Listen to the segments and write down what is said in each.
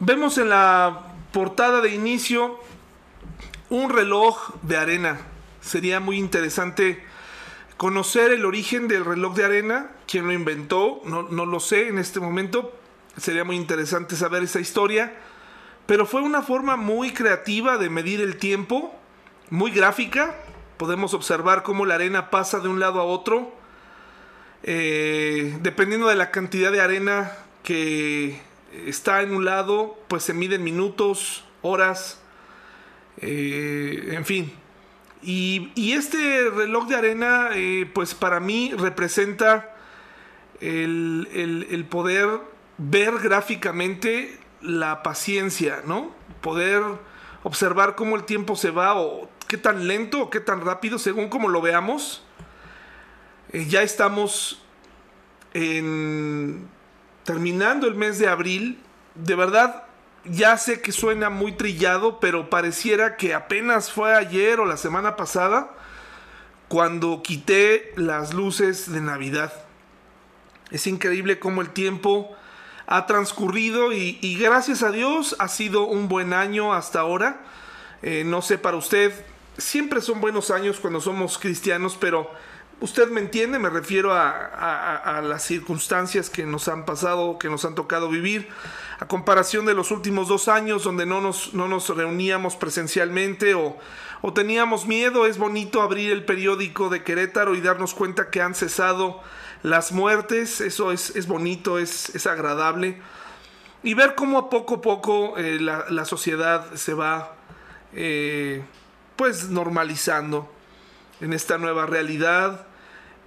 Vemos en la portada de inicio un reloj de arena. Sería muy interesante conocer el origen del reloj de arena, quién lo inventó, no, no, lo sé en este momento. Sería muy interesante saber esa historia. Pero fue una forma muy creativa de medir el tiempo, muy gráfica. Podemos observar cómo la arena pasa de un lado a otro. Eh, dependiendo de la cantidad de arena que está en un lado, pues se miden minutos, horas, eh, en fin. Y, este reloj de arena, eh, pues para mí representa el, poder ver gráficamente la paciencia, ¿no? Poder observar cómo el tiempo se va o qué tan lento o qué tan rápido, según como lo veamos. Eh, ya estamos en, terminando el mes de abril. De verdad, ya sé que suena muy trillado, pero pareciera que apenas fue ayer o la semana pasada cuando quité las luces de Navidad. Es increíble cómo el tiempo ha transcurrido y, gracias a Dios ha sido un buen año hasta ahora. Eh, no sé para usted, siempre son buenos años cuando somos cristianos, pero usted me entiende, me refiero a, las circunstancias que nos han pasado, que nos han tocado vivir, a comparación de los últimos dos años donde no nos, no nos reuníamos presencialmente o, o, teníamos miedo, es bonito abrir el periódico de Querétaro y darnos cuenta que han cesado las muertes, eso es, es bonito, es, es, agradable, y ver cómo a poco a poco eh, la, sociedad se va eh, pues normalizando en esta nueva realidad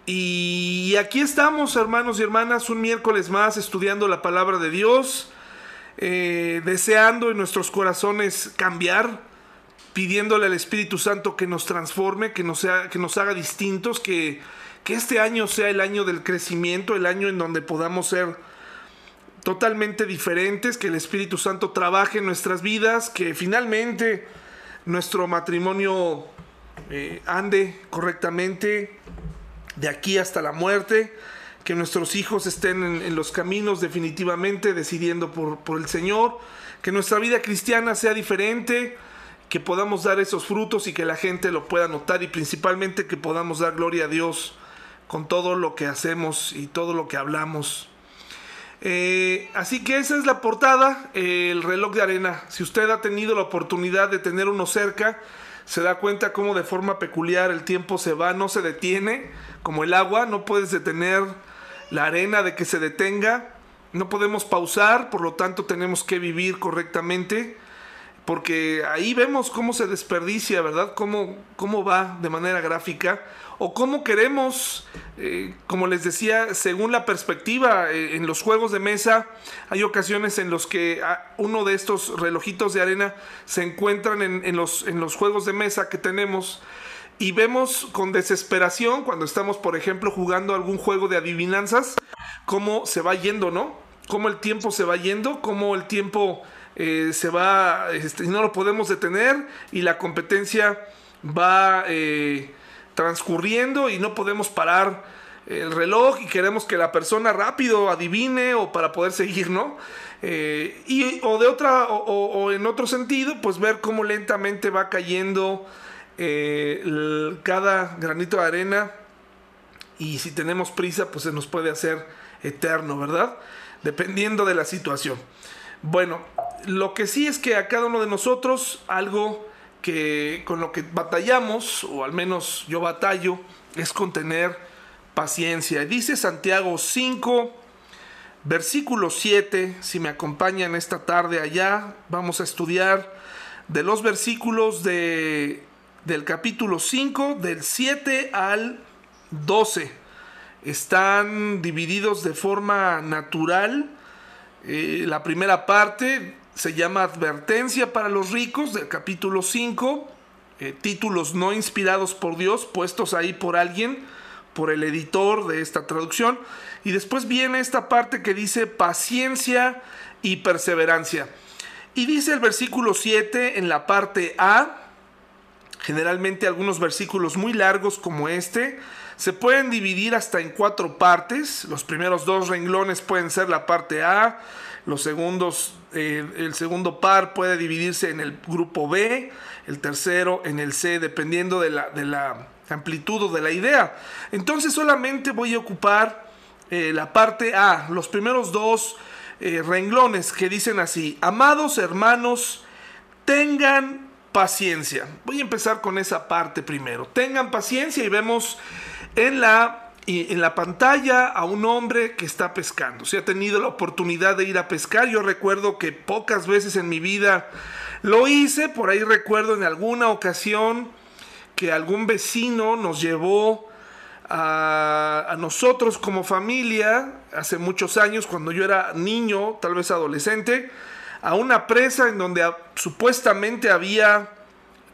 y aquí estamos, hermanos y hermanas, un miércoles más estudiando la palabra de Dios, eh, deseando en nuestros corazones cambiar, pidiéndole al Espíritu Santo que nos transforme, que nos, sea, que nos haga distintos, que, que este año sea el año del crecimiento, el año en donde podamos ser totalmente diferentes, que el Espíritu Santo trabaje en nuestras vidas, que finalmente nuestro matrimonio eh, ande correctamente, de aquí hasta la muerte, que nuestros hijos estén en, los caminos definitivamente decidiendo por, por, el Señor, que nuestra vida cristiana sea diferente, que podamos dar esos frutos y que la gente lo pueda notar y principalmente que podamos dar gloria a Dios con todo lo que hacemos y todo lo que hablamos. Eh, así que esa es la portada, el reloj de arena. Si usted ha tenido la oportunidad de tener uno cerca, se da cuenta cómo de forma peculiar el tiempo se va, no se detiene, como el agua, no puedes detener la arena de que se detenga, no podemos pausar, por lo tanto tenemos que vivir correctamente, porque ahí vemos cómo se desperdicia, ¿verdad? Cómo, cómo va de manera gráfica, o cómo queremos, eh, como les decía, según la perspectiva, eh, en los juegos de mesa hay ocasiones en los que uno de estos relojitos de arena se encuentran en, los, en los juegos de mesa que tenemos y vemos con desesperación cuando estamos, por ejemplo, jugando algún juego de adivinanzas, cómo se va yendo, ¿no? Cómo el tiempo se va yendo, cómo el tiempo eh, se va, este, no lo podemos detener y la competencia va eh, transcurriendo y no podemos parar el reloj y queremos que la persona rápido adivine o para poder seguir, ¿no? Eh, y, o de otra, o, en otro sentido, pues ver cómo lentamente va cayendo cada granito de arena y si tenemos prisa pues se nos puede hacer eterno, ¿verdad? Dependiendo de la situación. Bueno, lo que sí es que a cada uno de nosotros algo que con lo que batallamos, o al menos yo batallo, es con tener paciencia. Dice Santiago 5, versículo 7, si me acompañan esta tarde allá, vamos a estudiar de los versículos de del capítulo 5, del 7 al 12. Están divididos de forma natural. Eh, la primera parte se llama Advertencia para los ricos, del capítulo 5. Eh, títulos no inspirados por Dios, puestos ahí por alguien, por el editor de esta traducción. Y después viene esta parte que dice paciencia y perseverancia. Y dice el versículo 7 en la parte A, Generalmente algunos versículos muy largos como este se pueden dividir hasta en cuatro partes. Los primeros dos renglones pueden ser la parte A, los segundos, eh, el segundo par puede dividirse en el grupo B, el tercero en el C, dependiendo de la, de la amplitud o de la idea. Entonces solamente voy a ocupar eh, la parte A, los primeros dos eh, renglones que dicen así, amados hermanos, tengan paciencia. Voy a empezar con esa parte primero. Tengan paciencia y vemos en la, en la pantalla a un hombre que está pescando. Si ha tenido la oportunidad de ir a pescar, yo recuerdo que pocas veces en mi vida lo hice, por ahí recuerdo en alguna ocasión que algún vecino nos llevó a, a, nosotros como familia, hace muchos años, cuando yo era niño, tal vez adolescente, a una presa en donde supuestamente había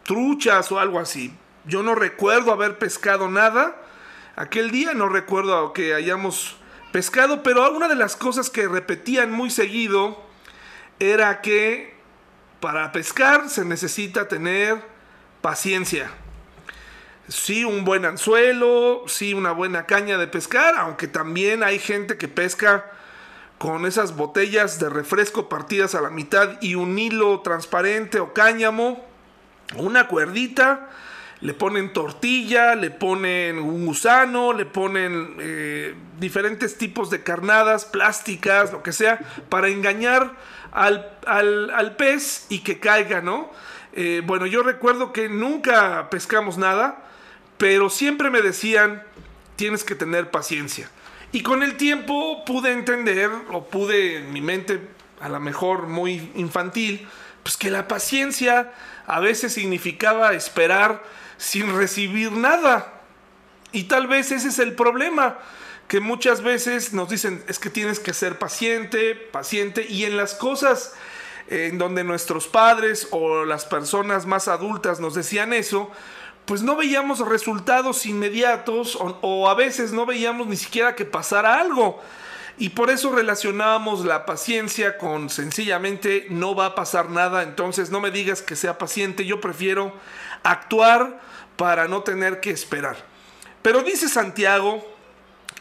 truchas o algo así. Yo no recuerdo haber pescado nada. Aquel día no recuerdo que hayamos pescado, pero una de las cosas que repetían muy seguido era que para pescar se necesita tener paciencia. Sí, un buen anzuelo, sí, una buena caña de pescar, aunque también hay gente que pesca con esas botellas de refresco partidas a la mitad y un hilo transparente o cáñamo, una cuerdita, le ponen tortilla, le ponen un gusano, le ponen eh, diferentes tipos de carnadas, plásticas, lo que sea, para engañar al, al, pez y que caiga, ¿no? Eh, bueno, yo recuerdo que nunca pescamos nada, pero siempre me decían, tienes que tener paciencia. Y con el tiempo pude entender, o pude en mi mente, a lo mejor muy infantil, pues que la paciencia a veces significaba esperar sin recibir nada. Y tal vez ese es el problema, que muchas veces nos dicen, es que tienes que ser paciente, paciente, y en las cosas en donde nuestros padres o las personas más adultas nos decían eso, pues no veíamos resultados inmediatos o, a veces no veíamos ni siquiera que pasara algo. Y por eso relacionábamos la paciencia con sencillamente no va a pasar nada, entonces no me digas que sea paciente, yo prefiero actuar para no tener que esperar. Pero dice Santiago,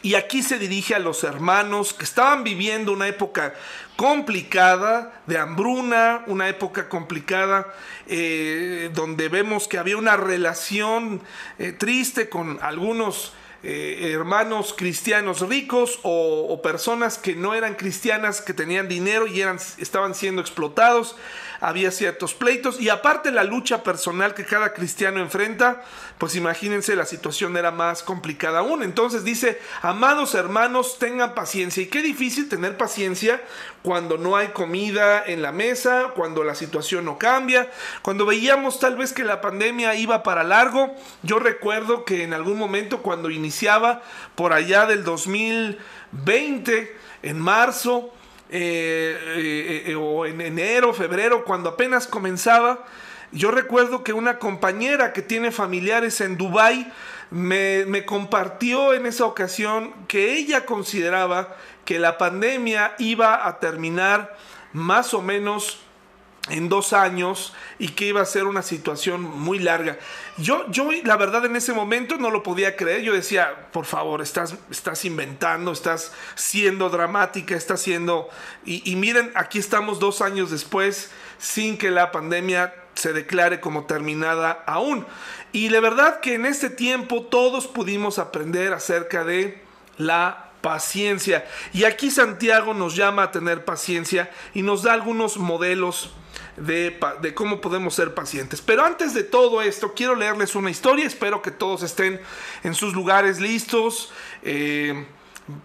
y aquí se dirige a los hermanos que estaban viviendo una época complicada de hambruna, una época complicada eh, donde vemos que había una relación eh, triste con algunos eh, hermanos cristianos ricos o, personas que no eran cristianas, que tenían dinero y eran, estaban siendo explotados había ciertos pleitos y aparte la lucha personal que cada cristiano enfrenta, pues imagínense la situación era más complicada aún. Entonces dice, amados hermanos, tengan paciencia. Y qué difícil tener paciencia cuando no hay comida en la mesa, cuando la situación no cambia, cuando veíamos tal vez que la pandemia iba para largo. Yo recuerdo que en algún momento cuando iniciaba por allá del 2020, en marzo, eh, eh, eh, o en enero, febrero, cuando apenas comenzaba, yo recuerdo que una compañera que tiene familiares en Dubái me, me compartió en esa ocasión que ella consideraba que la pandemia iba a terminar más o menos en dos años y que iba a ser una situación muy larga. Yo, yo la verdad en ese momento no lo podía creer. Yo decía, por favor, estás, estás inventando, estás siendo dramática, estás siendo... Y, y miren, aquí estamos dos años después sin que la pandemia se declare como terminada aún. Y la verdad que en este tiempo todos pudimos aprender acerca de la paciencia. Y aquí Santiago nos llama a tener paciencia y nos da algunos modelos de, cómo podemos ser pacientes. Pero antes de todo esto, quiero leerles una historia. Espero que todos estén en sus lugares listos eh,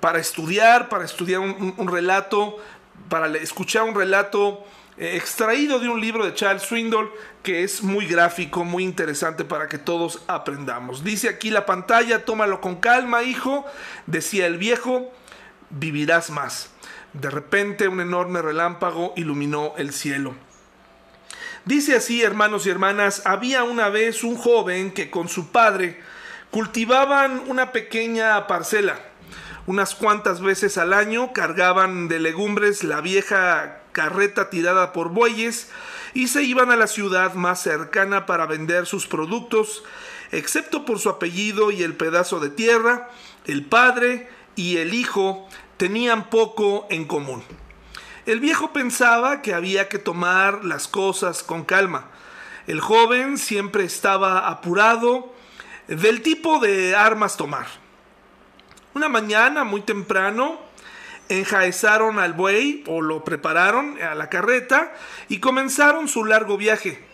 para estudiar, para estudiar un, relato, para escuchar un relato eh, extraído de un libro de Charles Swindoll que es muy gráfico, muy interesante para que todos aprendamos. Dice aquí la pantalla, tómalo con calma, hijo, decía el viejo, vivirás más. De repente un enorme relámpago iluminó el cielo. Dice así, hermanos y hermanas, había una vez un joven que con su padre cultivaban una pequeña parcela. Unas cuantas veces al año cargaban de legumbres la vieja carreta tirada por bueyes y se iban a la ciudad más cercana para vender sus productos excepto por su apellido y el pedazo de tierra, el padre y el hijo tenían poco en común. El viejo pensaba que había que tomar las cosas con calma. El joven siempre estaba apurado del tipo de armas tomar. Una mañana muy temprano enjaezaron al buey o lo prepararon a la carreta y comenzaron su largo viaje.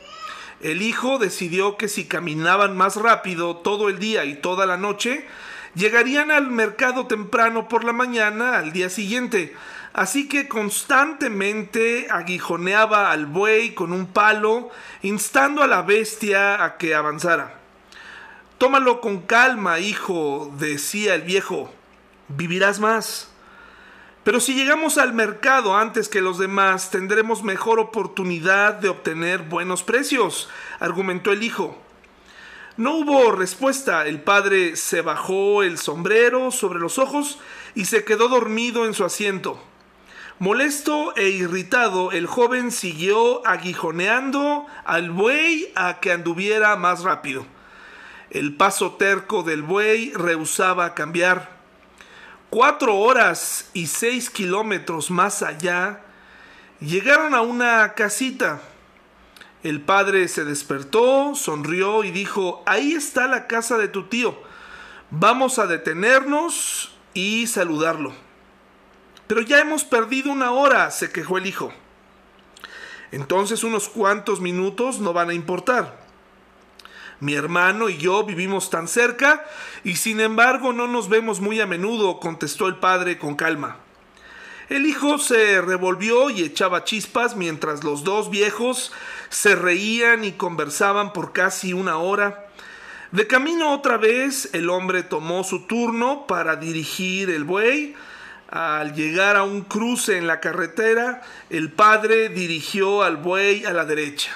El hijo decidió que si caminaban más rápido todo el día y toda la noche, llegarían al mercado temprano por la mañana al día siguiente. Así que constantemente aguijoneaba al buey con un palo, instando a la bestia a que avanzara. Tómalo con calma, hijo, decía el viejo, vivirás más. Pero si llegamos al mercado antes que los demás, tendremos mejor oportunidad de obtener buenos precios, argumentó el hijo. No hubo respuesta. El padre se bajó el sombrero sobre los ojos y se quedó dormido en su asiento. Molesto e irritado, el joven siguió aguijoneando al buey a que anduviera más rápido. El paso terco del buey rehusaba cambiar. Cuatro horas y seis kilómetros más allá, llegaron a una casita. El padre se despertó, sonrió y dijo, ahí está la casa de tu tío. Vamos a detenernos y saludarlo. Pero ya hemos perdido una hora, se quejó el hijo. Entonces unos cuantos minutos no van a importar. Mi hermano y yo vivimos tan cerca y sin embargo no nos vemos muy a menudo, contestó el padre con calma. El hijo se revolvió y echaba chispas mientras los dos viejos se reían y conversaban por casi una hora. De camino otra vez, el hombre tomó su turno para dirigir el buey. Al llegar a un cruce en la carretera, el padre dirigió al buey a la derecha.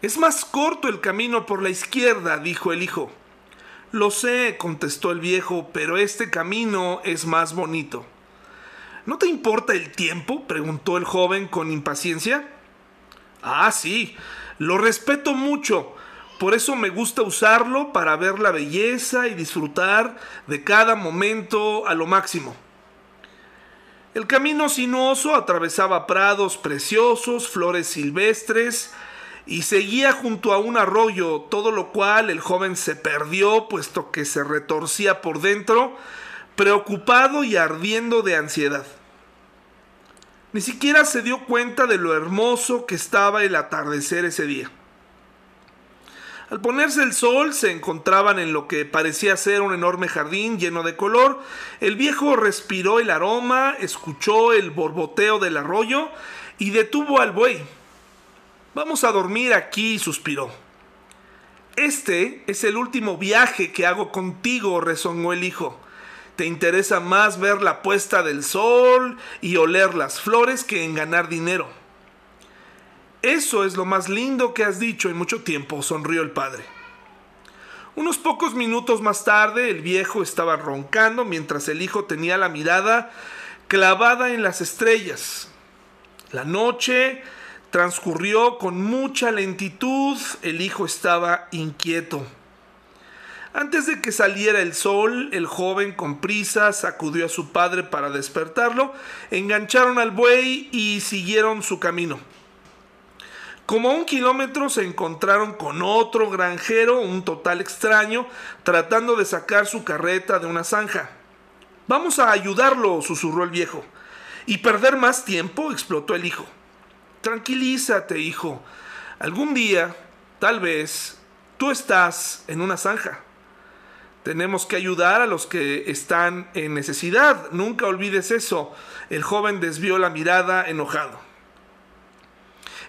Es más corto el camino por la izquierda, dijo el hijo. Lo sé, contestó el viejo, pero este camino es más bonito. ¿No te importa el tiempo? preguntó el joven con impaciencia. Ah, sí, lo respeto mucho. Por eso me gusta usarlo para ver la belleza y disfrutar de cada momento a lo máximo. El camino sinuoso atravesaba prados preciosos, flores silvestres, y seguía junto a un arroyo, todo lo cual el joven se perdió, puesto que se retorcía por dentro, preocupado y ardiendo de ansiedad. Ni siquiera se dio cuenta de lo hermoso que estaba el atardecer ese día. Al ponerse el sol se encontraban en lo que parecía ser un enorme jardín lleno de color. El viejo respiró el aroma, escuchó el borboteo del arroyo y detuvo al buey. Vamos a dormir aquí, suspiró. Este es el último viaje que hago contigo, rezongó el hijo. Te interesa más ver la puesta del sol y oler las flores que en ganar dinero. Eso es lo más lindo que has dicho en mucho tiempo, sonrió el padre. Unos pocos minutos más tarde el viejo estaba roncando mientras el hijo tenía la mirada clavada en las estrellas. La noche Transcurrió con mucha lentitud, el hijo estaba inquieto. Antes de que saliera el sol, el joven con prisa sacudió a su padre para despertarlo, engancharon al buey y siguieron su camino. Como un kilómetro se encontraron con otro granjero, un total extraño, tratando de sacar su carreta de una zanja. Vamos a ayudarlo, susurró el viejo. ¿Y perder más tiempo? explotó el hijo. Tranquilízate, hijo. Algún día, tal vez, tú estás en una zanja. Tenemos que ayudar a los que están en necesidad. Nunca olvides eso. El joven desvió la mirada enojado.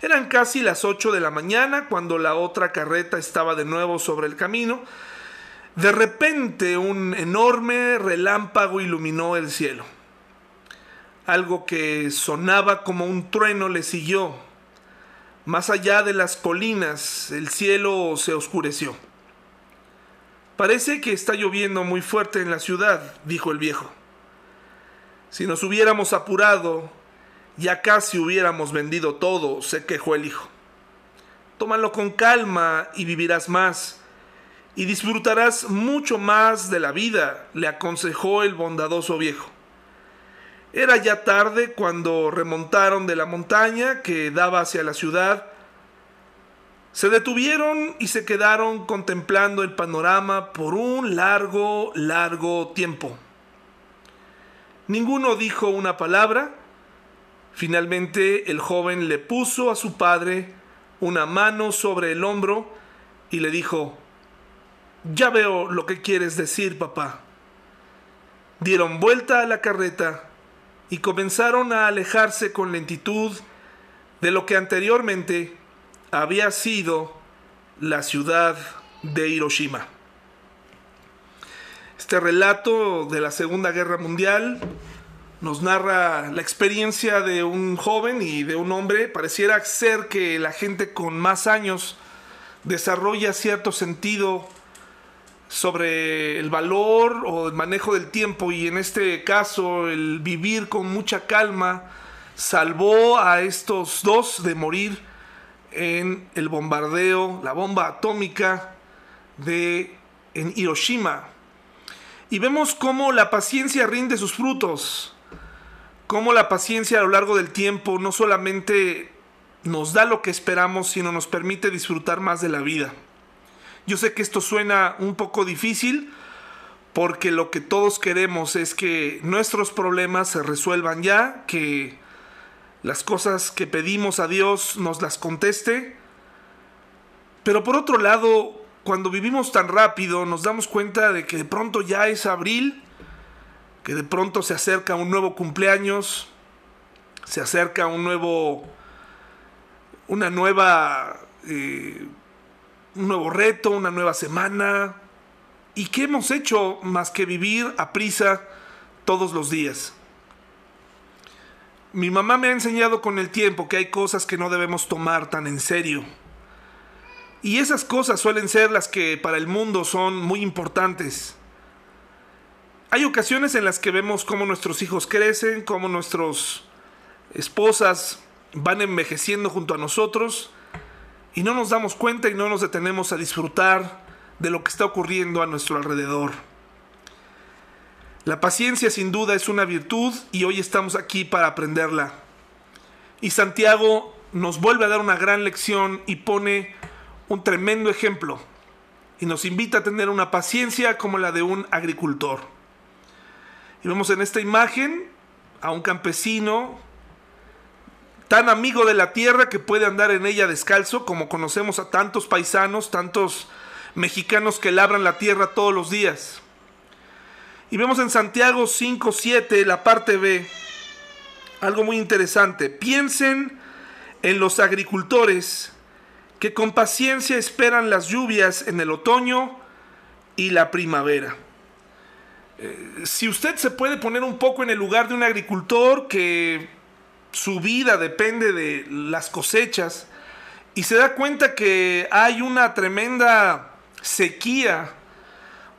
Eran casi las ocho de la mañana cuando la otra carreta estaba de nuevo sobre el camino. De repente un enorme relámpago iluminó el cielo. Algo que sonaba como un trueno le siguió. Más allá de las colinas, el cielo se oscureció. Parece que está lloviendo muy fuerte en la ciudad, dijo el viejo. Si nos hubiéramos apurado, ya casi hubiéramos vendido todo, se quejó el hijo. Tómalo con calma y vivirás más. y disfrutarás mucho más de la vida, le aconsejó el bondadoso viejo. Era ya tarde cuando remontaron de la montaña que daba hacia la ciudad. Se detuvieron y se quedaron contemplando el panorama por un largo, largo tiempo. Ninguno dijo una palabra. Finalmente el joven le puso a su padre una mano sobre el hombro y le dijo, ya veo lo que quieres decir, papá. Dieron vuelta a la carreta y comenzaron a alejarse con lentitud de lo que anteriormente había sido la ciudad de Hiroshima. Este relato de la Segunda Guerra Mundial nos narra la experiencia de un joven y de un hombre. Pareciera ser que la gente con más años desarrolla cierto sentido sobre el valor o el manejo del tiempo y en este caso el vivir con mucha calma salvó a estos dos de morir en el bombardeo, la bomba atómica de en Hiroshima. Y vemos cómo la paciencia rinde sus frutos, cómo la paciencia a lo largo del tiempo no solamente nos da lo que esperamos, sino nos permite disfrutar más de la vida. Yo sé que esto suena un poco difícil porque lo que todos queremos es que nuestros problemas se resuelvan ya, que las cosas que pedimos a Dios nos las conteste. Pero por otro lado, cuando vivimos tan rápido, nos damos cuenta de que de pronto ya es abril, que de pronto se acerca un nuevo cumpleaños, se acerca un nuevo, una nueva eh, un nuevo reto, una nueva semana. ¿Y qué hemos hecho más que vivir a prisa todos los días? Mi mamá me ha enseñado con el tiempo que hay cosas que no debemos tomar tan en serio. Y esas cosas suelen ser las que para el mundo son muy importantes. Hay ocasiones en las que vemos cómo nuestros hijos crecen, cómo nuestras esposas van envejeciendo junto a nosotros y no nos damos cuenta y no nos detenemos a disfrutar de lo que está ocurriendo a nuestro alrededor. La paciencia sin duda es una virtud y hoy estamos aquí para aprenderla. Y Santiago nos vuelve a dar una gran lección y pone un tremendo ejemplo y nos invita a tener una paciencia como la de un agricultor. Y vemos en esta imagen a un campesino tan amigo de la tierra que puede andar en ella descalzo, como conocemos a tantos paisanos, tantos mexicanos que labran la tierra todos los días. Y vemos en Santiago 5.7, la parte B, algo muy interesante. Piensen en los agricultores que con paciencia esperan las lluvias en el otoño y la primavera. Si usted se puede poner un poco en el lugar de un agricultor que su vida depende de las cosechas y se da cuenta que hay una tremenda sequía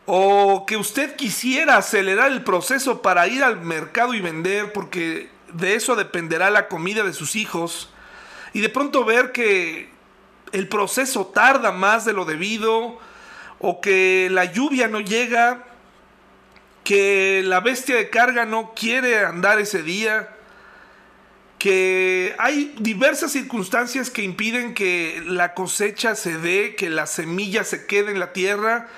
o que usted quisiera acelerar el proceso para ir al mercado y vender porque de eso dependerá la comida de sus hijos y de pronto ver que el proceso tarda más de lo debido o que la lluvia no llega, que la bestia de carga no quiere andar ese día, que hay diversas circunstancias que impiden que la cosecha se dé, que la semilla se quede en la tierra.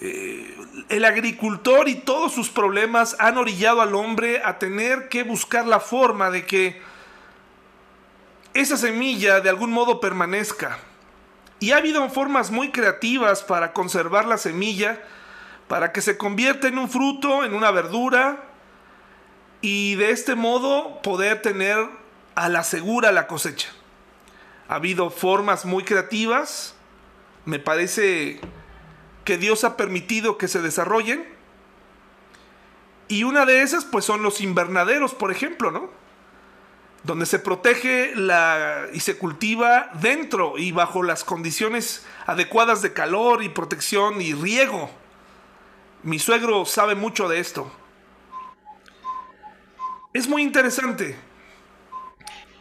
Eh, el agricultor y todos sus problemas han orillado al hombre a tener que buscar la forma de que esa semilla de algún modo permanezca. Y ha habido formas muy creativas para conservar la semilla, para que se convierta en un fruto, en una verdura, y de este modo poder tener a la segura la cosecha. Ha habido formas muy creativas, me parece que Dios ha permitido que se desarrollen. Y una de esas pues son los invernaderos, por ejemplo, ¿no? Donde se protege la, y se cultiva dentro y bajo las condiciones adecuadas de calor y protección y riego. Mi suegro sabe mucho de esto. Es muy interesante.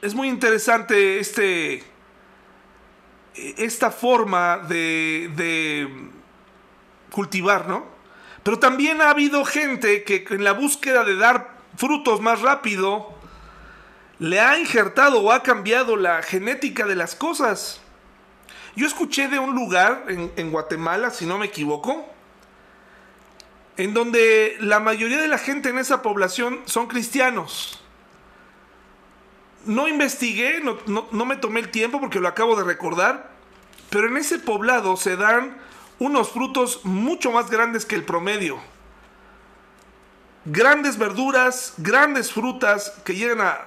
Es muy interesante este. Esta forma de, de cultivar, ¿no? Pero también ha habido gente que en la búsqueda de dar frutos más rápido, le ha injertado o ha cambiado la genética de las cosas. Yo escuché de un lugar en, en, Guatemala, si no me equivoco, en donde la mayoría de la gente en esa población son cristianos. No investigué, no, me tomé el tiempo porque lo acabo de recordar, pero en ese poblado se dan unos frutos mucho más grandes que el promedio. Grandes verduras, grandes frutas que llegan a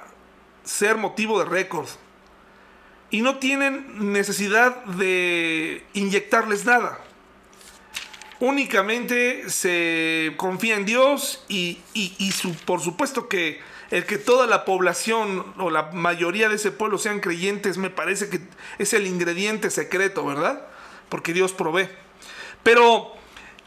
ser motivo de récord. Y no tienen necesidad de inyectarles nada. Únicamente se confía en Dios y, por supuesto que el que toda la población o la mayoría de ese pueblo sean creyentes me parece que es el ingrediente secreto, ¿verdad? Porque Dios provee. Pero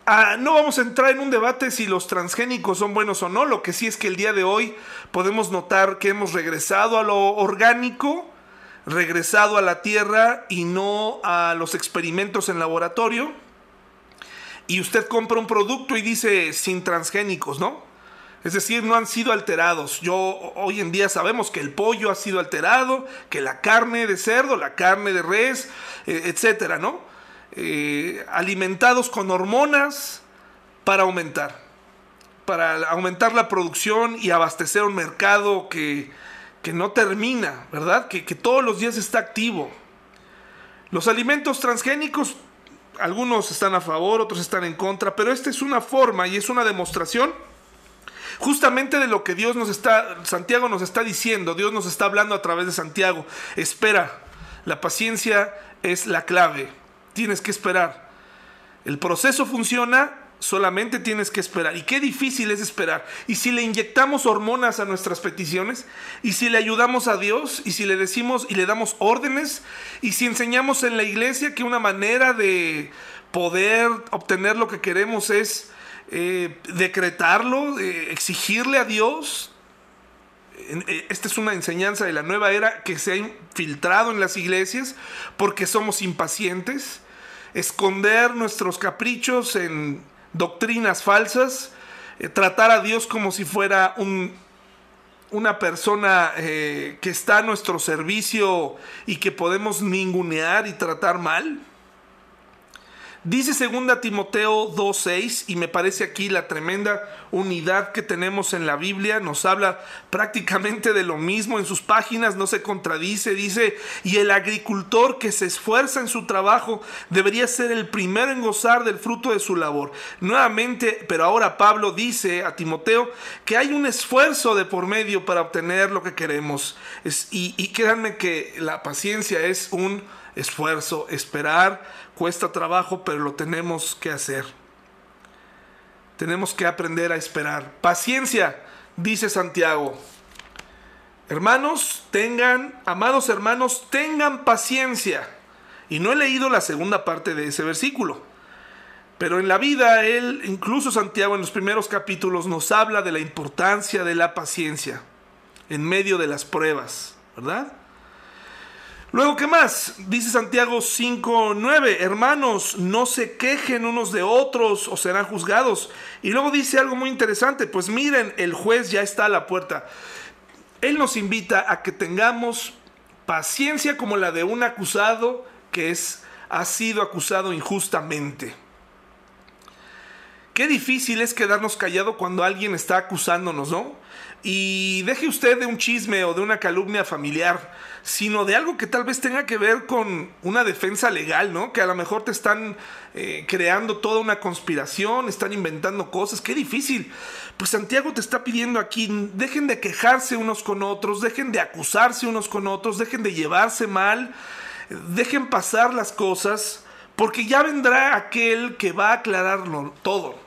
ah, no vamos a entrar en un debate si los transgénicos son buenos o no. Lo que sí es que el día de hoy podemos notar que hemos regresado a lo orgánico, regresado a la tierra y no a los experimentos en laboratorio. Y usted compra un producto y dice sin transgénicos, ¿no? Es decir, no han sido alterados. Yo hoy en día sabemos que el pollo ha sido alterado, que la carne de cerdo, la carne de res, eh, etcétera, ¿no? Eh, alimentados con hormonas para aumentar, para aumentar la producción y abastecer un mercado que, no termina, ¿verdad? Que, que todos los días está activo. Los alimentos transgénicos, algunos están a favor, otros están en contra, pero esta es una forma y es una demostración justamente de lo que Dios nos está, Santiago nos está diciendo, Dios nos está hablando a través de Santiago. Espera, la paciencia es la clave tienes que esperar. El proceso funciona, solamente tienes que esperar. Y qué difícil es esperar. Y si le inyectamos hormonas a nuestras peticiones, y si le ayudamos a Dios, y si le decimos y le damos órdenes, y si enseñamos en la iglesia que una manera de poder obtener lo que queremos es eh, decretarlo, eh, exigirle a Dios, eh, esta es una enseñanza de la nueva era que se ha infiltrado en las iglesias porque somos impacientes esconder nuestros caprichos en doctrinas falsas, eh, tratar a Dios como si fuera un, una persona eh, que está a nuestro servicio y que podemos ningunear y tratar mal. Dice 2 Timoteo 2.6 y me parece aquí la tremenda unidad que tenemos en la Biblia. Nos habla prácticamente de lo mismo en sus páginas, no se contradice. Dice, y el agricultor que se esfuerza en su trabajo debería ser el primero en gozar del fruto de su labor. Nuevamente, pero ahora Pablo dice a Timoteo que hay un esfuerzo de por medio para obtener lo que queremos. y, y créanme que la paciencia es un esfuerzo, esperar Cuesta trabajo, pero lo tenemos que hacer. Tenemos que aprender a esperar. Paciencia, dice Santiago. Hermanos, tengan, amados hermanos, tengan paciencia. Y no he leído la segunda parte de ese versículo. Pero en la vida, él, incluso Santiago en los primeros capítulos, nos habla de la importancia de la paciencia en medio de las pruebas, ¿verdad? Luego, ¿qué más? Dice Santiago 5.9, hermanos, no se quejen unos de otros o serán juzgados. Y luego dice algo muy interesante, pues miren, el juez ya está a la puerta. Él nos invita a que tengamos paciencia como la de un acusado que es, ha sido acusado injustamente. Qué difícil es quedarnos callado cuando alguien está acusándonos, ¿no? Y deje usted de un chisme o de una calumnia familiar, sino de algo que tal vez tenga que ver con una defensa legal, ¿no? Que a lo mejor te están eh, creando toda una conspiración, están inventando cosas, qué difícil. Pues Santiago te está pidiendo aquí, dejen de quejarse unos con otros, dejen de acusarse unos con otros, dejen de llevarse mal, dejen pasar las cosas, porque ya vendrá aquel que va a aclararlo todo.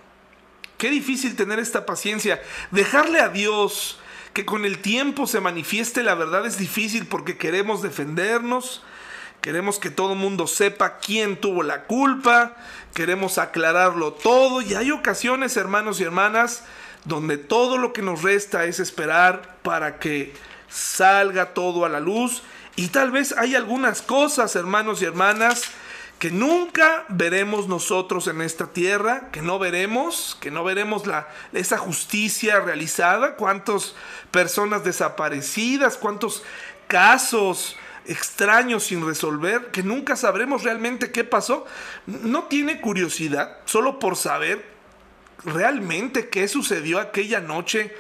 Qué difícil tener esta paciencia. Dejarle a Dios que con el tiempo se manifieste la verdad es difícil porque queremos defendernos, queremos que todo el mundo sepa quién tuvo la culpa, queremos aclararlo todo y hay ocasiones, hermanos y hermanas, donde todo lo que nos resta es esperar para que salga todo a la luz y tal vez hay algunas cosas, hermanos y hermanas, que nunca veremos nosotros en esta tierra, que no veremos, que no veremos la, esa justicia realizada, cuántas personas desaparecidas, cuántos casos extraños sin resolver, que nunca sabremos realmente qué pasó. No tiene curiosidad, solo por saber realmente qué sucedió aquella noche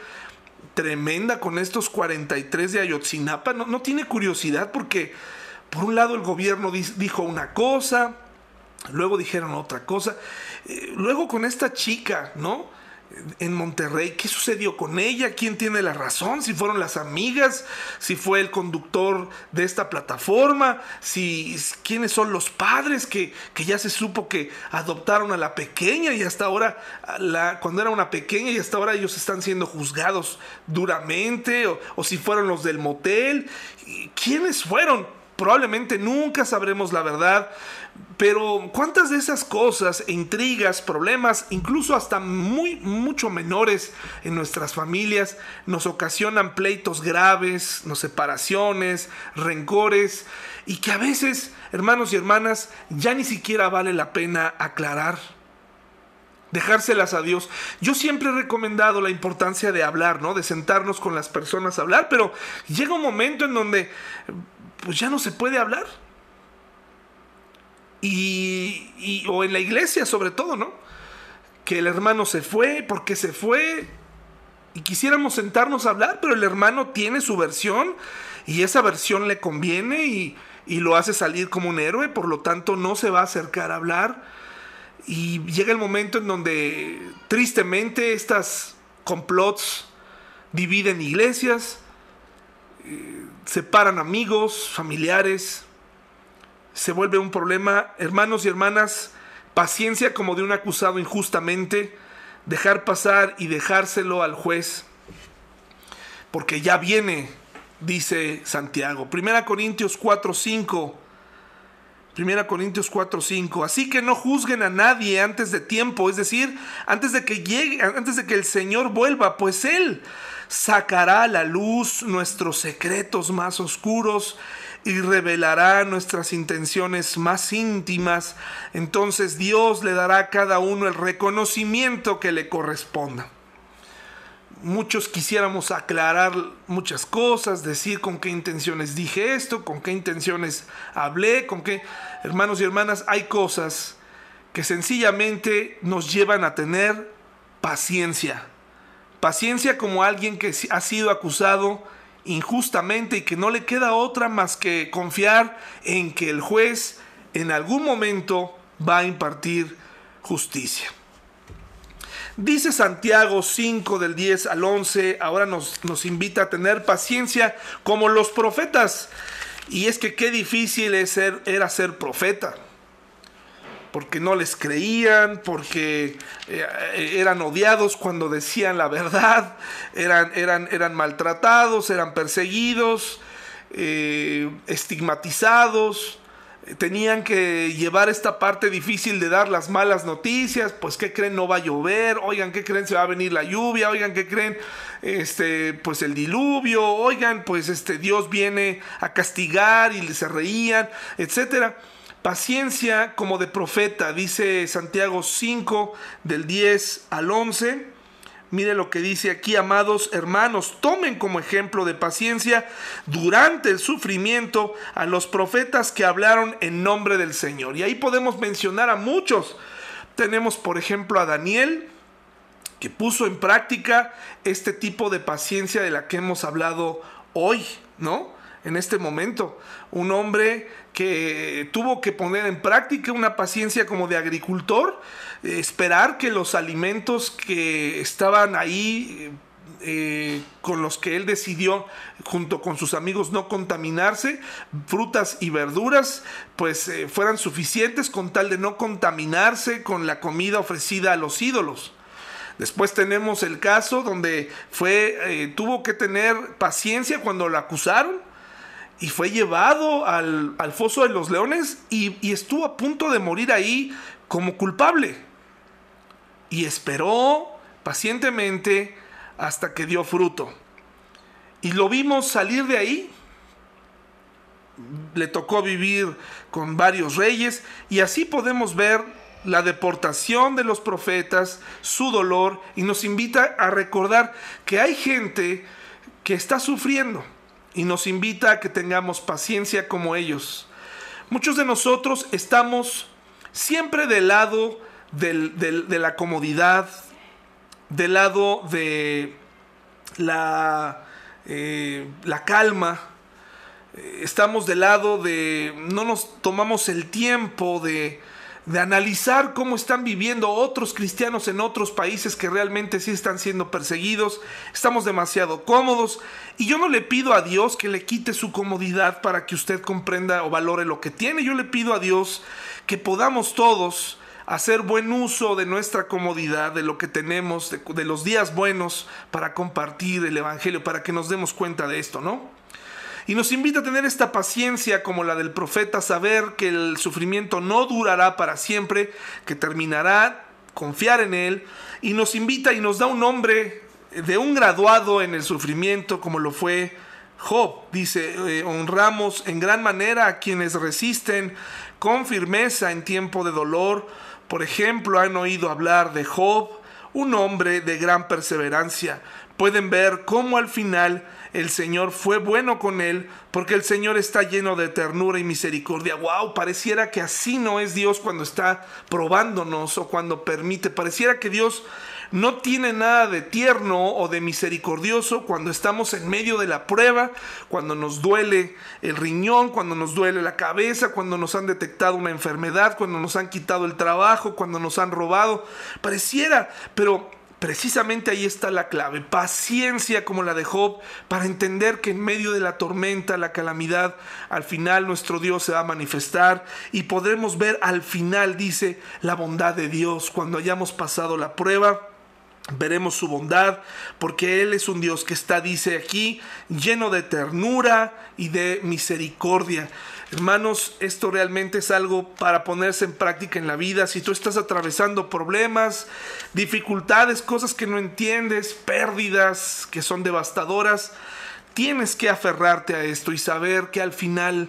tremenda con estos 43 de Ayotzinapa. No, no tiene curiosidad porque por un lado el gobierno dijo una cosa, luego dijeron otra cosa, eh, luego con esta chica, ¿no? En Monterrey, ¿qué sucedió con ella? ¿Quién tiene la razón? Si fueron las amigas, si fue el conductor de esta plataforma, si quiénes son los padres que, ya se supo que adoptaron a la pequeña y hasta ahora, la, cuando era una pequeña y hasta ahora ellos están siendo juzgados duramente, o, o si fueron los del motel, ¿quiénes fueron? Probablemente nunca sabremos la verdad, pero ¿cuántas de esas cosas, intrigas, problemas, incluso hasta muy, mucho menores en nuestras familias, nos ocasionan pleitos graves, nos separaciones, rencores, y que a veces, hermanos y hermanas, ya ni siquiera vale la pena aclarar? dejárselas a Dios. Yo siempre he recomendado la importancia de hablar, ¿no? De sentarnos con las personas a hablar, pero llega un momento en donde pues ya no se puede hablar. Y, o en la iglesia sobre todo, ¿no? Que el hermano se fue, porque se fue, y quisiéramos sentarnos a hablar, pero el hermano tiene su versión y esa versión le conviene y, y lo hace salir como un héroe, por lo tanto no se va a acercar a hablar. Y llega el momento en donde tristemente estas complots dividen iglesias, eh, separan amigos, familiares, se vuelve un problema. Hermanos y hermanas, paciencia como de un acusado injustamente, dejar pasar y dejárselo al juez, porque ya viene, dice Santiago. Primera Corintios 4:5. Primera Corintios 4:5. Así que no juzguen a nadie antes de tiempo, es decir, antes de que llegue, antes de que el Señor vuelva, pues él sacará a la luz nuestros secretos más oscuros y revelará nuestras intenciones más íntimas. Entonces Dios le dará a cada uno el reconocimiento que le corresponda. Muchos quisiéramos aclarar muchas cosas, decir con qué intenciones dije esto, con qué intenciones hablé, con qué... Hermanos y hermanas, hay cosas que sencillamente nos llevan a tener paciencia Paciencia como alguien que ha sido acusado injustamente y que no le queda otra más que confiar en que el juez en algún momento va a impartir justicia. Dice Santiago 5 del 10 al 11, ahora nos, nos invita a tener paciencia como los profetas. Y es que qué difícil es ser, era ser profeta porque no les creían, porque eh, eran odiados cuando decían la verdad, eran, eran, eran maltratados, eran perseguidos, eh, estigmatizados, tenían que llevar esta parte difícil de dar las malas noticias, pues qué creen no va a llover, oigan qué creen se va a venir la lluvia, oigan qué creen este pues el diluvio, oigan pues este Dios viene a castigar y se reían, etcétera. Paciencia como de profeta, dice Santiago 5 del 10 al 11. Mire lo que dice aquí, amados hermanos, tomen como ejemplo de paciencia durante el sufrimiento a los profetas que hablaron en nombre del Señor. Y ahí podemos mencionar a muchos. Tenemos, por ejemplo, a Daniel, que puso en práctica este tipo de paciencia de la que hemos hablado hoy, ¿no? En este momento. Un hombre que tuvo que poner en práctica una paciencia como de agricultor, eh, esperar que los alimentos que estaban ahí eh, con los que él decidió junto con sus amigos no contaminarse, frutas y verduras, pues eh, fueran suficientes con tal de no contaminarse con la comida ofrecida a los ídolos. Después tenemos el caso donde fue, tuvo que tener paciencia cuando lo acusaron y fue llevado al, foso de los leones y, y, estuvo a punto de morir ahí como culpable. Y esperó pacientemente hasta que dio fruto. Y lo vimos salir de ahí. le tocó vivir con varios reyes y así podemos ver la deportación de los profetas, su dolor y nos invita a recordar que hay gente que está sufriendo y nos invita a que tengamos paciencia como ellos. Muchos de nosotros estamos siempre del lado de la comodidad, del lado de la, eh, la calma, estamos del lado de, no nos tomamos el tiempo de, de analizar cómo están viviendo otros cristianos en otros países que realmente sí están siendo perseguidos. Estamos demasiado cómodos y yo no le pido a Dios que le quite su comodidad para que usted comprenda o valore lo que tiene. Yo le pido a Dios que podamos todos hacer buen uso de nuestra comodidad, de lo que tenemos, de, los días buenos para compartir el Evangelio, para que nos demos cuenta de esto, ¿no? Y nos invita a tener esta paciencia como la del profeta, saber que el sufrimiento no durará para siempre, que terminará, confiar en él. Y nos invita y nos da un nombre de un graduado en el sufrimiento como lo fue Job. Dice, eh, honramos en gran manera a quienes resisten con firmeza en tiempo de dolor. Por ejemplo, han oído hablar de Job, un hombre de gran perseverancia. Pueden ver cómo al final el Señor fue bueno con él, porque el Señor está lleno de ternura y misericordia. Wow, pareciera que así no es Dios cuando está probándonos o cuando permite. Pareciera que Dios no tiene nada de tierno o de misericordioso cuando estamos en medio de la prueba, cuando nos duele el riñón, cuando nos duele la cabeza, cuando nos han detectado una enfermedad, cuando nos han quitado el trabajo, cuando nos han robado. Pareciera, pero Precisamente ahí está la clave, paciencia como la de Job, para entender que en medio de la tormenta, la calamidad, al final nuestro Dios se va a manifestar y podremos ver al final, dice, la bondad de Dios. Cuando hayamos pasado la prueba, veremos su bondad, porque Él es un Dios que está, dice aquí, lleno de ternura y de misericordia. Hermanos, esto realmente es algo para ponerse en práctica en la vida. Si tú estás atravesando problemas, dificultades, cosas que no entiendes, pérdidas que son devastadoras, tienes que aferrarte a esto y saber que al final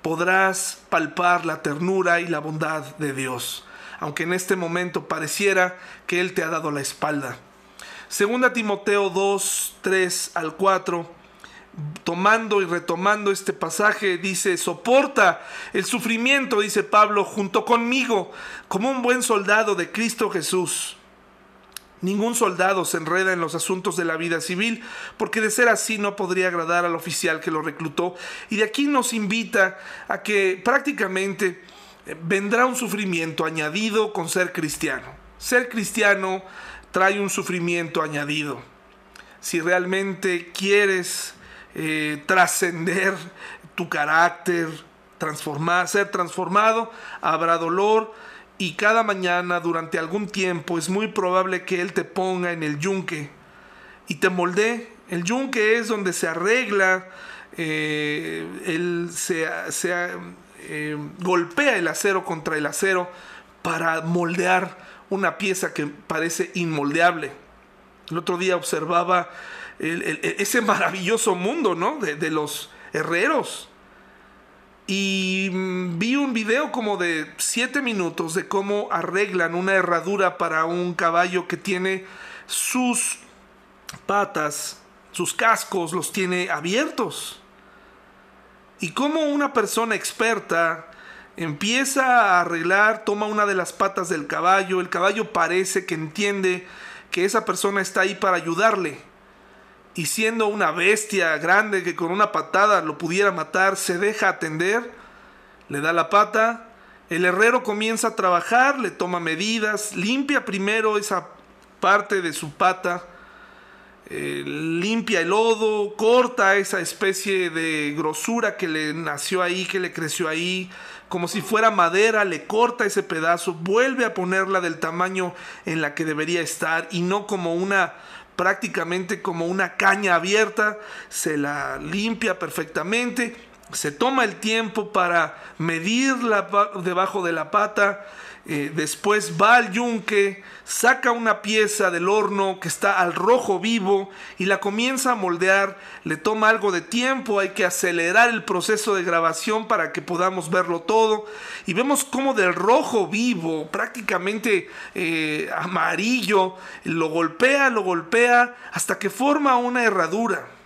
podrás palpar la ternura y la bondad de Dios, aunque en este momento pareciera que Él te ha dado la espalda. Segunda Timoteo 2, 3 al 4 tomando y retomando este pasaje, dice, soporta el sufrimiento, dice Pablo, junto conmigo, como un buen soldado de Cristo Jesús. Ningún soldado se enreda en los asuntos de la vida civil, porque de ser así no podría agradar al oficial que lo reclutó. Y de aquí nos invita a que prácticamente eh, vendrá un sufrimiento añadido con ser cristiano. Ser cristiano trae un sufrimiento añadido. Si realmente quieres eh, trascender tu carácter, transformar, ser transformado, habrá dolor y cada mañana durante algún tiempo es muy probable que Él te ponga en el yunque y te moldee. El yunque es donde se arregla, eh, Él se, eh, golpea el acero contra el acero para moldear una pieza que parece inmoldeable. El otro día observaba ese maravilloso mundo, ¿no? De, los herreros. Y mm, vi un video como de 7 minutos de cómo arreglan una herradura para un caballo que tiene sus patas, sus cascos, los tiene abiertos. Y cómo una persona experta empieza a arreglar, toma una de las patas del caballo, el caballo parece que entiende que esa persona está ahí para ayudarle y siendo una bestia grande que con una patada lo pudiera matar, se deja atender, le da la pata, el herrero comienza a trabajar, le toma medidas, limpia primero esa parte de su pata, eh, limpia el lodo, corta esa especie de grosura que le nació ahí, que le creció ahí, como si fuera madera, le corta ese pedazo, vuelve a ponerla del tamaño en la que debería estar y no como una prácticamente como una caña abierta, se la limpia perfectamente se toma el tiempo para medirla debajo de la pata, eh, después va al yunque, saca una pieza del horno que está al rojo vivo y la comienza a moldear. Le toma algo de tiempo, hay que acelerar el proceso de grabación para que podamos verlo todo. Y vemos cómo del rojo vivo, prácticamente eh, amarillo, lo golpea, lo golpea hasta que forma una herradura.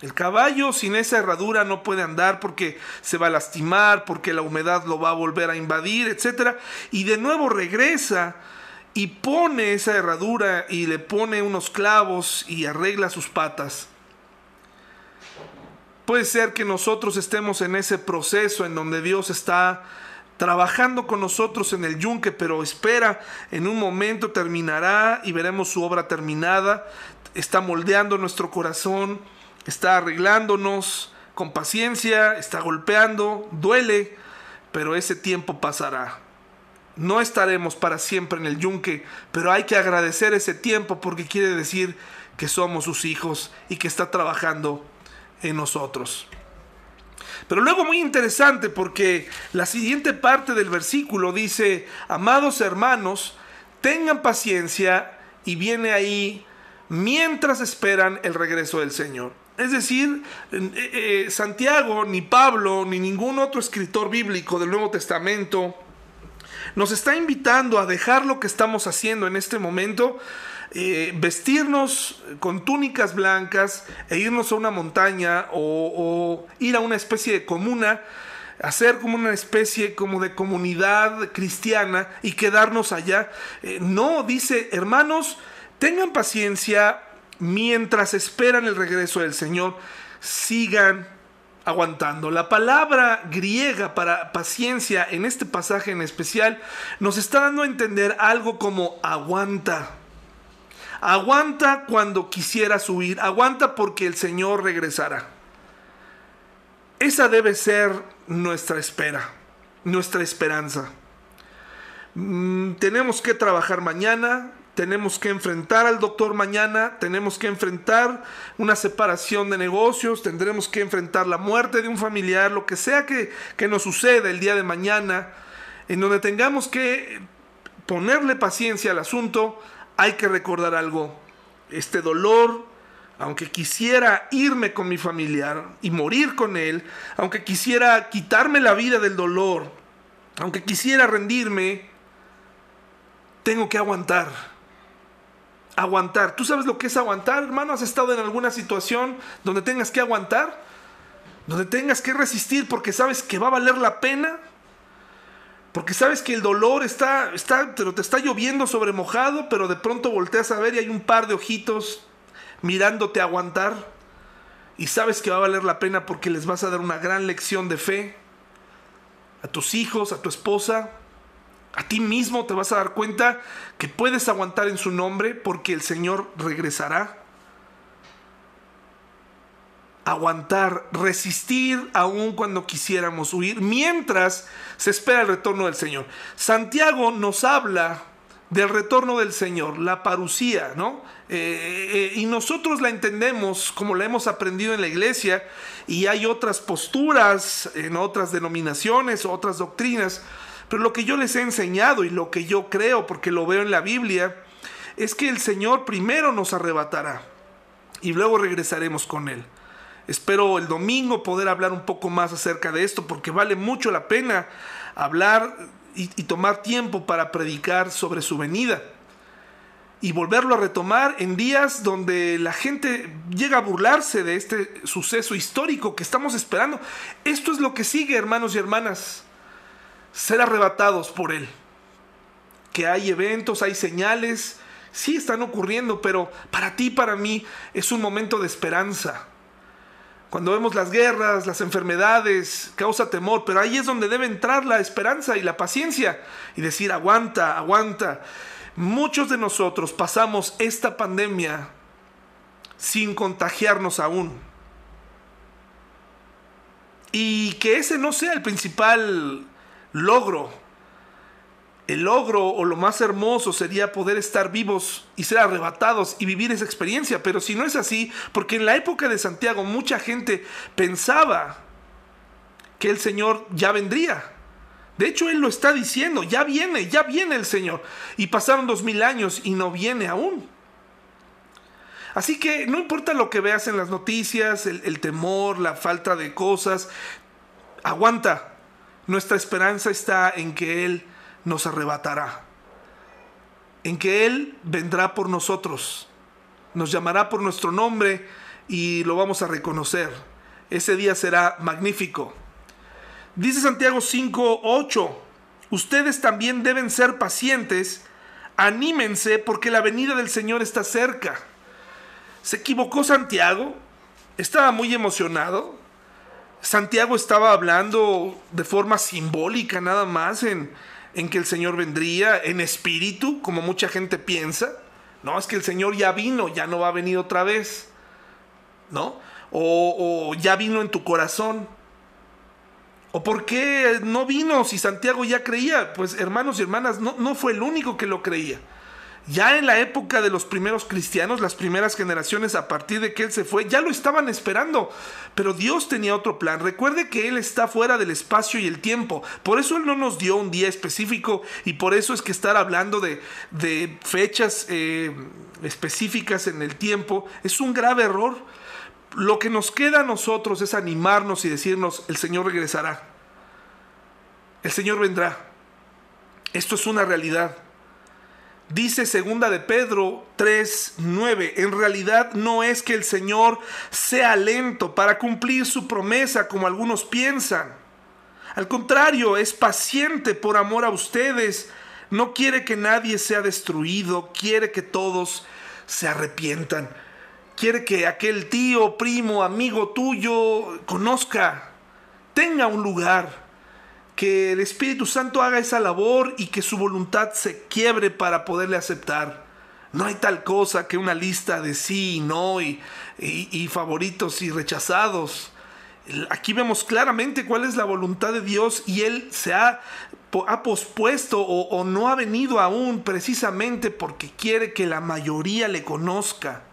El caballo sin esa herradura no puede andar porque se va a lastimar, porque la humedad lo va a volver a invadir, etc. Y de nuevo regresa y pone esa herradura y le pone unos clavos y arregla sus patas. Puede ser que nosotros estemos en ese proceso en donde Dios está trabajando con nosotros en el yunque, pero espera, en un momento terminará y veremos su obra terminada. Está moldeando nuestro corazón está arreglándonos con paciencia, está golpeando, duele, pero ese tiempo pasará. No estaremos para siempre en el yunque, pero hay que agradecer ese tiempo porque quiere decir que somos sus hijos y que está trabajando en nosotros. Pero luego muy interesante porque la siguiente parte del versículo dice, amados hermanos, tengan paciencia y viene ahí mientras esperan el regreso del Señor. Es decir, eh, eh, Santiago, ni Pablo, ni ningún otro escritor bíblico del Nuevo Testamento nos está invitando a dejar lo que estamos haciendo en este momento, eh, vestirnos con túnicas blancas e irnos a una montaña o, ir a una especie de comuna, hacer como una especie como de comunidad cristiana y quedarnos allá. no, dice, hermanos, tengan paciencia, mientras esperan el regreso del Señor, sigan aguantando. La palabra griega para paciencia en este pasaje en especial nos está dando a entender algo como aguanta. Aguanta cuando quisieras huir, aguanta porque el Señor regresará. Esa debe ser nuestra espera, nuestra esperanza. Mm, tenemos que trabajar mañana, tenemos que enfrentar al doctor mañana, tenemos que enfrentar una separación de negocios, tendremos que enfrentar la muerte de un familiar, lo que sea que, que nos suceda el día de mañana, en donde tengamos que ponerle paciencia al asunto, hay que recordar algo. Este dolor, aunque quisiera irme con mi familiar y morir con él, aunque quisiera quitarme la vida del dolor, aunque quisiera rendirme, tengo que aguantar aguantar. ¿Tú sabes lo que es aguantar, hermano? ¿Has estado en alguna situación donde tengas que aguantar? Donde tengas que resistir porque sabes que va a valer la pena. Porque sabes que el dolor está, está, pero te está lloviendo sobre mojado, pero de pronto volteas a ver y hay un par de ojitos mirándote aguantar. Y sabes que va a valer la pena porque les vas a dar una gran lección de fe a tus hijos, a tu esposa, a ti mismo te vas a dar cuenta que puedes aguantar en su nombre porque el Señor regresará. Aguantar, resistir aún cuando quisiéramos huir, mientras se espera el retorno del Señor. Santiago nos habla del retorno del Señor, la parucía, ¿no? Eh, eh, y nosotros la entendemos como la hemos aprendido en la iglesia y hay otras posturas en otras denominaciones, otras doctrinas pero lo que yo les he enseñado y lo que yo creo, porque lo veo en la Biblia, es que el Señor primero nos arrebatará y luego regresaremos con Él. Espero el domingo poder hablar un poco más acerca de esto, porque vale mucho la pena hablar y, tomar tiempo para predicar sobre su venida y volverlo a retomar en días donde la gente llega a burlarse de este suceso histórico que estamos esperando. Esto es lo que sigue, hermanos y hermanas ser arrebatados por Él. Que hay eventos, hay señales, sí están ocurriendo, pero para ti, para mí, es un momento de esperanza. Cuando vemos las guerras, las enfermedades, causa temor, pero ahí es donde debe entrar la esperanza y la paciencia y decir, aguanta, aguanta. Muchos de nosotros pasamos esta pandemia sin contagiarnos aún. Y que ese no sea el principal logro. El logro o lo más hermoso sería poder estar vivos y ser arrebatados y vivir esa experiencia. Pero si no es así, porque en la época de Santiago mucha gente pensaba que el Señor ya vendría. De hecho, Él lo está diciendo, ya viene, ya viene el Señor. Y pasaron dos mil años y no viene aún. Así que no importa lo que veas en las noticias, el, temor, la falta de cosas, aguanta. Nuestra esperanza está en que Él nos arrebatará, en que Él vendrá por nosotros, nos llamará por nuestro nombre y lo vamos a reconocer. Ese día será magnífico. Dice Santiago 5, 8, ustedes también deben ser pacientes, anímense porque la venida del Señor está cerca. ¿Se equivocó Santiago? Estaba muy emocionado. Santiago estaba hablando de forma simbólica nada más en, en que el Señor vendría en espíritu, como mucha gente piensa. No, es que el Señor ya vino, ya no va a venir otra vez. ¿No? O, ya vino en tu corazón. ¿O por qué no vino si Santiago ya creía? Pues hermanos y hermanas, no, no fue el único que lo creía. Ya en la época de los primeros cristianos, las primeras generaciones, a partir de que Él se fue, ya lo estaban esperando. Pero Dios tenía otro plan. Recuerde que Él está fuera del espacio y el tiempo. Por eso Él no nos dio un día específico y por eso es que estar hablando de, fechas eh, específicas en el tiempo es un grave error. Lo que nos queda a nosotros es animarnos y decirnos, el Señor regresará. El Señor vendrá. Esto es una realidad. Dice segunda de Pedro 3, 9, en realidad no es que el Señor sea lento para cumplir su promesa como algunos piensan. Al contrario, es paciente por amor a ustedes. No quiere que nadie sea destruido, quiere que todos se arrepientan. Quiere que aquel tío, primo, amigo tuyo conozca, tenga un lugar que el Espíritu Santo haga esa labor y que su voluntad se quiebre para poderle aceptar. No hay tal cosa que una lista de sí y no y, y, favoritos y rechazados. Aquí vemos claramente cuál es la voluntad de Dios y Él se ha, ha pospuesto o, o no ha venido aún precisamente porque quiere que la mayoría le conozca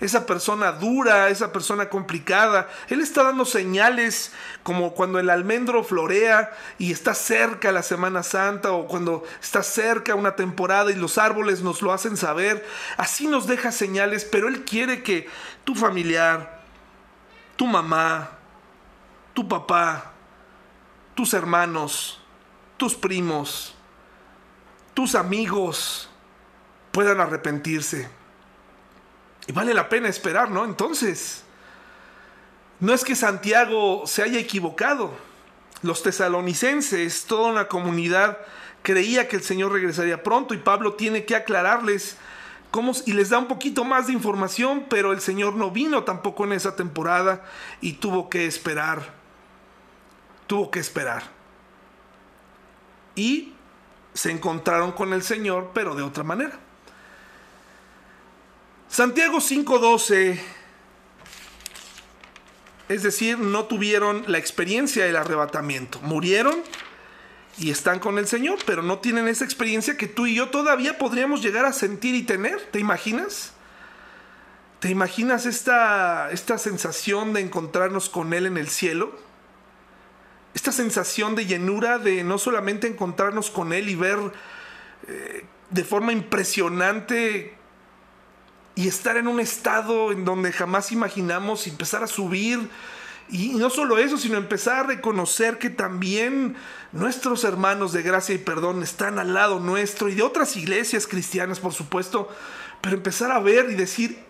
esa persona dura, esa persona complicada. Él está dando señales como cuando el almendro florea y está cerca la Semana Santa o cuando está cerca una temporada y los árboles nos lo hacen saber. Así nos deja señales, pero Él quiere que tu familiar, tu mamá, tu papá, tus hermanos, tus primos, tus amigos puedan arrepentirse y vale la pena esperar, ¿no? Entonces, no es que Santiago se haya equivocado. Los tesalonicenses, toda una comunidad, creía que el Señor regresaría pronto y Pablo tiene que aclararles cómo, y les da un poquito más de información, pero el Señor no vino tampoco en esa temporada y tuvo que esperar. Tuvo que esperar. Y se encontraron con el Señor, pero de otra manera. Santiago 5:12, es decir, no tuvieron la experiencia del arrebatamiento, murieron y están con el Señor, pero no tienen esa experiencia que tú y yo todavía podríamos llegar a sentir y tener, ¿te imaginas? ¿Te imaginas esta, esta sensación de encontrarnos con Él en el cielo? Esta sensación de llenura de no solamente encontrarnos con Él y ver eh, de forma impresionante y estar en un estado en donde jamás imaginamos y empezar a subir. Y no solo eso, sino empezar a reconocer que también nuestros hermanos de gracia y perdón están al lado nuestro y de otras iglesias cristianas, por supuesto, pero empezar a ver y decir,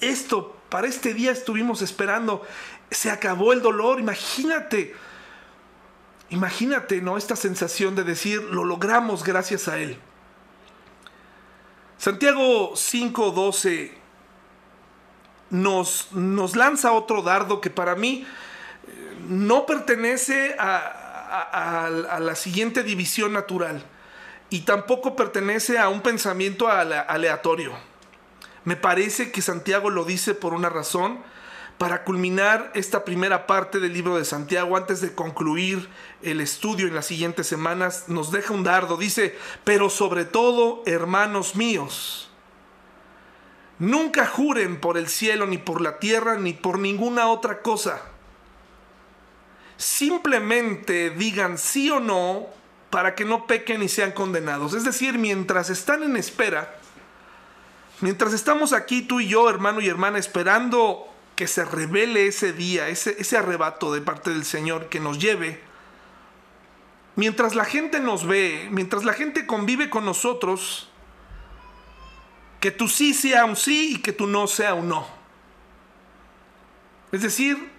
esto, para este día estuvimos esperando, se acabó el dolor, imagínate, imagínate, ¿no? Esta sensación de decir, lo logramos gracias a Él. Santiago 5:12 nos, nos lanza otro dardo que para mí eh, no pertenece a, a, la siguiente división natural y tampoco pertenece a un pensamiento aleatorio. Me parece que Santiago lo dice por una razón para culminar esta primera parte del libro de Santiago, antes de concluir el estudio en las siguientes semanas, nos deja un dardo. Dice, pero sobre todo, hermanos míos, nunca juren por el cielo, ni por la tierra, ni por ninguna otra cosa, simplemente digan sí o no para que no pequen y sean condenados. Es decir, mientras están en espera, mientras estamos aquí tú y yo, hermano y hermana, esperando que se revele ese día, ese, ese arrebato de parte del Señor que nos lleve, mientras la gente nos ve, mientras la gente convive con nosotros, que tu sí sea un sí y que tu no sea un no. Es decir,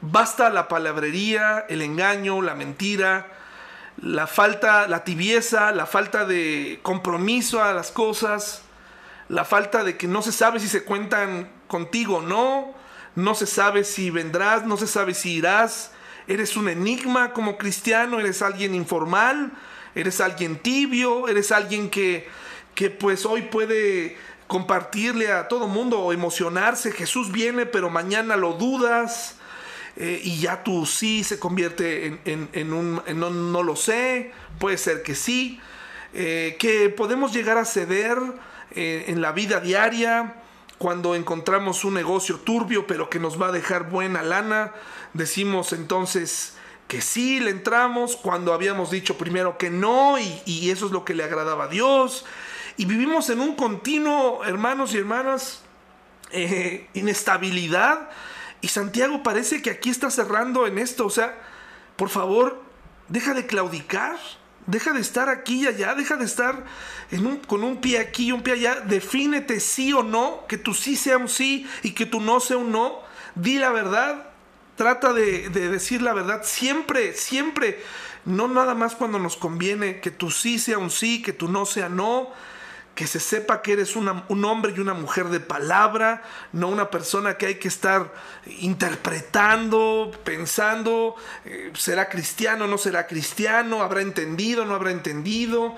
basta la palabrería, el engaño, la mentira, la falta, la tibieza, la falta de compromiso a las cosas, la falta de que no se sabe si se cuentan contigo o no, no se sabe si vendrás, no se sabe si irás, eres un enigma como cristiano, eres alguien informal, eres alguien tibio, eres alguien que, que pues hoy puede compartirle a todo mundo o emocionarse, Jesús viene pero mañana lo dudas. Eh, y ya tú sí se convierte en, un no, lo sé, puede ser que sí, eh, que podemos llegar a ceder eh, en la vida diaria cuando encontramos un negocio turbio pero que nos va a dejar buena lana, decimos entonces que sí, le entramos cuando habíamos dicho primero que no y, eso es lo que le agradaba a Dios y vivimos en un continuo, hermanos y hermanas, eh, inestabilidad. Y Santiago parece que aquí está cerrando en esto. O sea, por favor, deja de claudicar. Deja de estar aquí y allá, deja de estar con un pie aquí y un pie allá. Defínete sí o no, que tu sí sea un sí y que tu no sea un no. Di la verdad, trata de, de decir la verdad siempre, siempre. No nada más cuando nos conviene, que tu sí sea un sí, que tu no sea no que se sepa que eres un hombre y una mujer de palabra, no una persona que hay que estar interpretando, pensando, eh, será cristiano, no será cristiano, habrá entendido, no habrá entendido.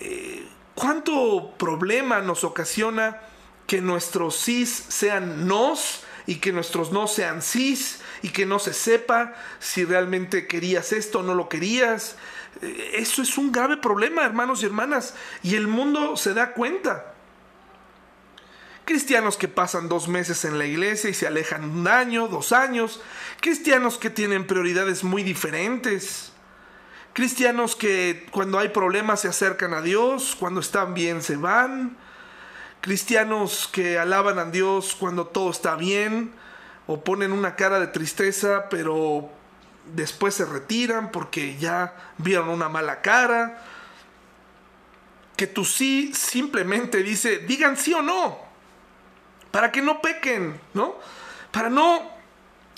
Eh, ¿Cuánto problema nos ocasiona que nuestros sís sean nos y que nuestros no sean sís y que no se sepa si realmente querías esto o no lo querías? Eso es un grave problema, hermanos y hermanas, y el mundo se da cuenta. Cristianos que pasan dos meses en la iglesia y se alejan un año, dos años. Cristianos que tienen prioridades muy diferentes. Cristianos que cuando hay problemas se acercan a Dios, cuando están bien se van. Cristianos que alaban a Dios cuando todo está bien o ponen una cara de tristeza, pero después se retiran porque ya vieron una mala cara. Que tu sí simplemente dice, digan sí o no, para que no pequen, ¿no? Para no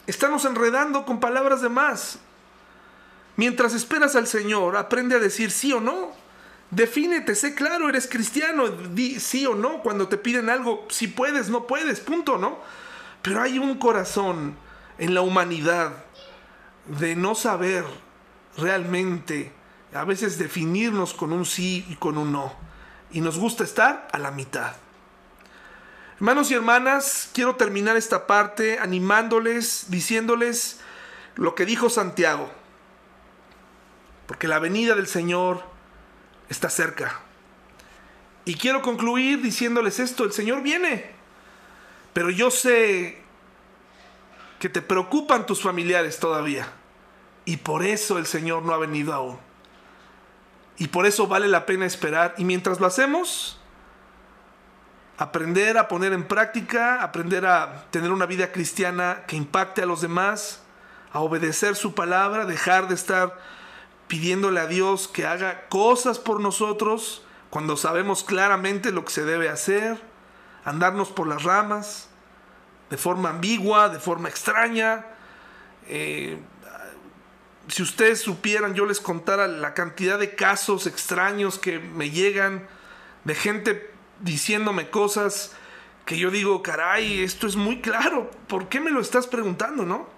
estarnos enredando con palabras de más. Mientras esperas al Señor, aprende a decir sí o no. Defínete, sé claro, eres cristiano, di sí o no cuando te piden algo, si puedes, no puedes, punto, ¿no? Pero hay un corazón en la humanidad de no saber realmente a veces definirnos con un sí y con un no. Y nos gusta estar a la mitad. Hermanos y hermanas, quiero terminar esta parte animándoles, diciéndoles lo que dijo Santiago. Porque la venida del Señor está cerca. Y quiero concluir diciéndoles esto, el Señor viene. Pero yo sé que te preocupan tus familiares todavía. Y por eso el Señor no ha venido aún. Y por eso vale la pena esperar. Y mientras lo hacemos, aprender a poner en práctica, aprender a tener una vida cristiana que impacte a los demás, a obedecer su palabra, dejar de estar pidiéndole a Dios que haga cosas por nosotros cuando sabemos claramente lo que se debe hacer, andarnos por las ramas, de forma ambigua, de forma extraña. Eh, si ustedes supieran, yo les contara la cantidad de casos extraños que me llegan de gente diciéndome cosas que yo digo, caray, esto es muy claro, ¿por qué me lo estás preguntando, no?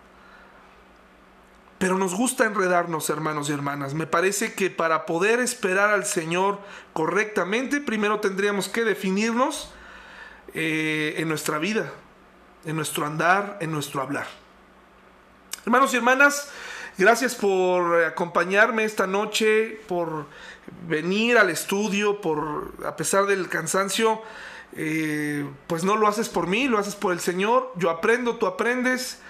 Pero nos gusta enredarnos, hermanos y hermanas. Me parece que para poder esperar al Señor correctamente, primero tendríamos que definirnos eh, en nuestra vida, en nuestro andar, en nuestro hablar. Hermanos y hermanas, gracias por acompañarme esta noche, por venir al estudio, por, a pesar del cansancio, eh, pues no lo haces por mí, lo haces por el Señor. Yo aprendo, tú aprendes,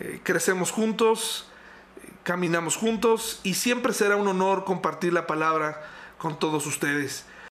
eh, crecemos juntos. caminamos juntos y siempre será un honor compartir la palabra con todos ustedes.